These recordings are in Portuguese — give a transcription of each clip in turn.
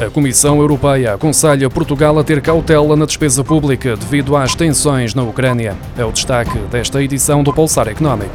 A Comissão Europeia aconselha Portugal a ter cautela na despesa pública devido às tensões na Ucrânia. É o destaque desta edição do Pulsar Económico.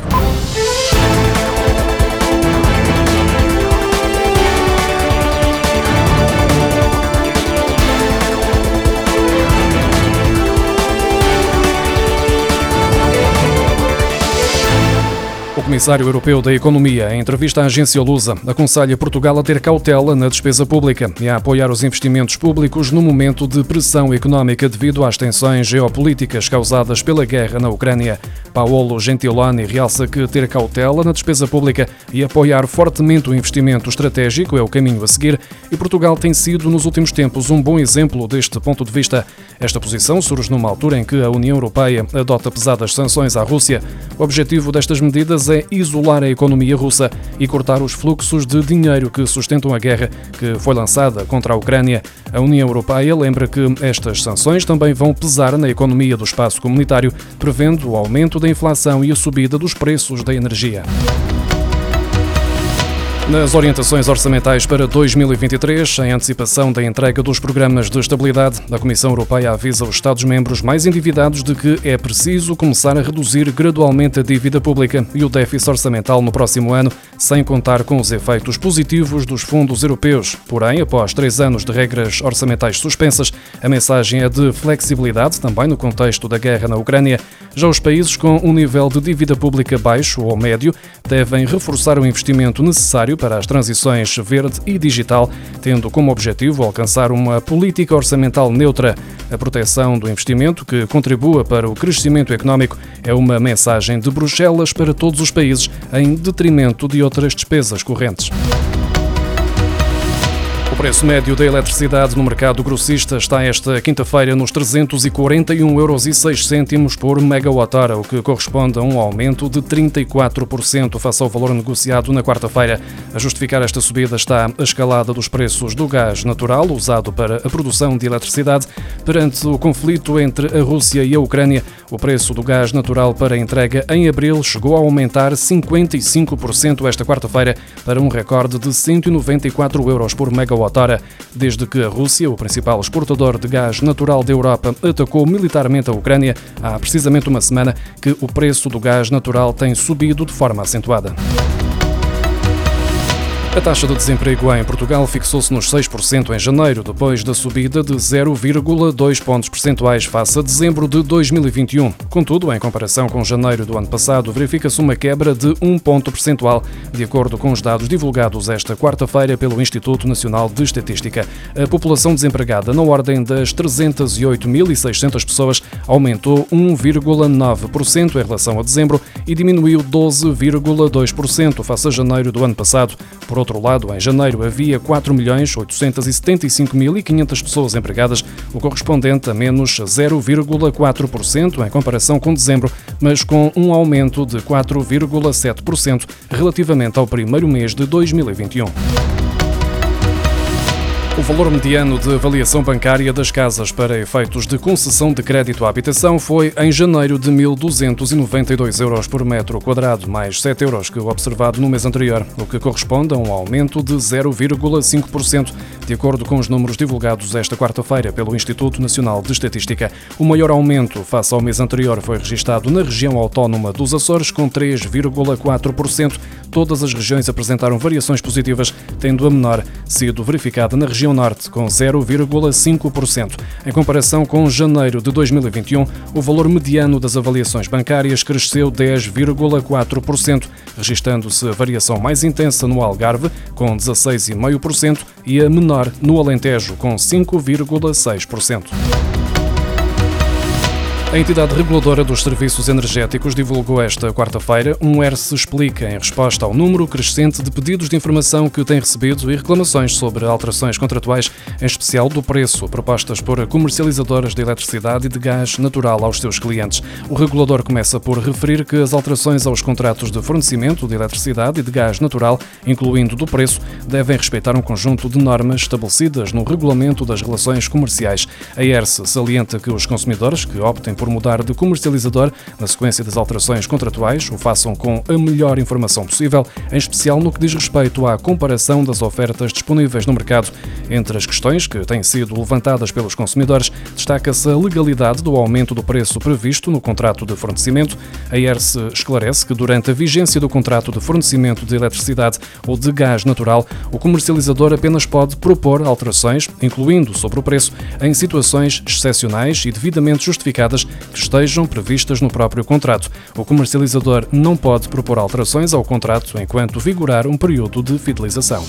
Comissário Europeu da Economia, em entrevista à agência Lusa, aconselha Portugal a ter cautela na despesa pública e a apoiar os investimentos públicos no momento de pressão económica devido às tensões geopolíticas causadas pela guerra na Ucrânia. Paolo Gentiloni realça que ter cautela na despesa pública e apoiar fortemente o investimento estratégico é o caminho a seguir e Portugal tem sido, nos últimos tempos, um bom exemplo deste ponto de vista. Esta posição surge numa altura em que a União Europeia adota pesadas sanções à Rússia. O objetivo destas medidas é isolar a economia russa e cortar os fluxos de dinheiro que sustentam a guerra que foi lançada contra a Ucrânia. A União Europeia lembra que estas sanções também vão pesar na economia do espaço comunitário, prevendo o aumento da inflação e a subida dos preços da energia. Nas orientações orçamentais para 2023, em antecipação da entrega dos programas de estabilidade, a Comissão Europeia avisa os Estados-membros mais endividados de que é preciso começar a reduzir gradualmente a dívida pública e o déficit orçamental no próximo ano, sem contar com os efeitos positivos dos fundos europeus. Porém, após três anos de regras orçamentais suspensas, a mensagem é de flexibilidade também no contexto da guerra na Ucrânia. Já os países com um nível de dívida pública baixo ou médio devem reforçar o investimento necessário para as transições verde e digital, tendo como objetivo alcançar uma política orçamental neutra. A proteção do investimento, que contribua para o crescimento económico, é uma mensagem de Bruxelas para todos os países, em detrimento de outras despesas correntes preço médio da eletricidade no mercado grossista está esta quinta-feira nos 341,06 euros por megawatt-hora, o que corresponde a um aumento de 34% face ao valor negociado na quarta-feira. A justificar esta subida está a escalada dos preços do gás natural usado para a produção de eletricidade. Perante o conflito entre a Rússia e a Ucrânia, o preço do gás natural para entrega em abril chegou a aumentar 55% esta quarta-feira para um recorde de 194 euros por megawatt desde que a Rússia, o principal exportador de gás natural da Europa, atacou militarmente a Ucrânia há precisamente uma semana que o preço do gás natural tem subido de forma acentuada. A taxa de desemprego em Portugal fixou-se nos 6% em janeiro, depois da subida de 0,2 pontos percentuais face a dezembro de 2021. Contudo, em comparação com janeiro do ano passado, verifica-se uma quebra de 1 ponto percentual, de acordo com os dados divulgados esta quarta-feira pelo Instituto Nacional de Estatística. A população desempregada, na ordem das 308.600 pessoas, aumentou 1,9% em relação a dezembro e diminuiu 12,2% face a janeiro do ano passado. Por por outro lado, em janeiro havia 4.875.500 pessoas empregadas, o correspondente a menos 0,4% em comparação com dezembro, mas com um aumento de 4,7% relativamente ao primeiro mês de 2021. O valor mediano de avaliação bancária das casas para efeitos de concessão de crédito à habitação foi, em janeiro, de 1.292 euros por metro quadrado, mais 7 euros que o observado no mês anterior, o que corresponde a um aumento de 0,5%, de acordo com os números divulgados esta quarta-feira pelo Instituto Nacional de Estatística. O maior aumento face ao mês anterior foi registado na região autónoma dos Açores, com 3,4%. Todas as regiões apresentaram variações positivas, tendo a menor sido verificada na região região norte, com 0,5%. Em comparação com janeiro de 2021, o valor mediano das avaliações bancárias cresceu 10,4%, registando-se a variação mais intensa no Algarve, com 16,5%, e a menor no Alentejo, com 5,6%. A entidade reguladora dos serviços energéticos divulgou esta quarta-feira um ERSE Explica em resposta ao número crescente de pedidos de informação que tem recebido e reclamações sobre alterações contratuais, em especial do preço, propostas por comercializadoras de eletricidade e de gás natural aos seus clientes. O regulador começa por referir que as alterações aos contratos de fornecimento de eletricidade e de gás natural, incluindo do preço, devem respeitar um conjunto de normas estabelecidas no Regulamento das Relações Comerciais. A ERSE salienta que os consumidores que optem por mudar de comercializador na sequência das alterações contratuais, o façam com a melhor informação possível, em especial no que diz respeito à comparação das ofertas disponíveis no mercado. Entre as questões que têm sido levantadas pelos consumidores, destaca-se a legalidade do aumento do preço previsto no contrato de fornecimento. A ERSE esclarece que durante a vigência do contrato de fornecimento de eletricidade ou de gás natural, o comercializador apenas pode propor alterações, incluindo sobre o preço, em situações excepcionais e devidamente justificadas que estejam previstas no próprio contrato. O comercializador não pode propor alterações ao contrato enquanto vigorar um período de fidelização.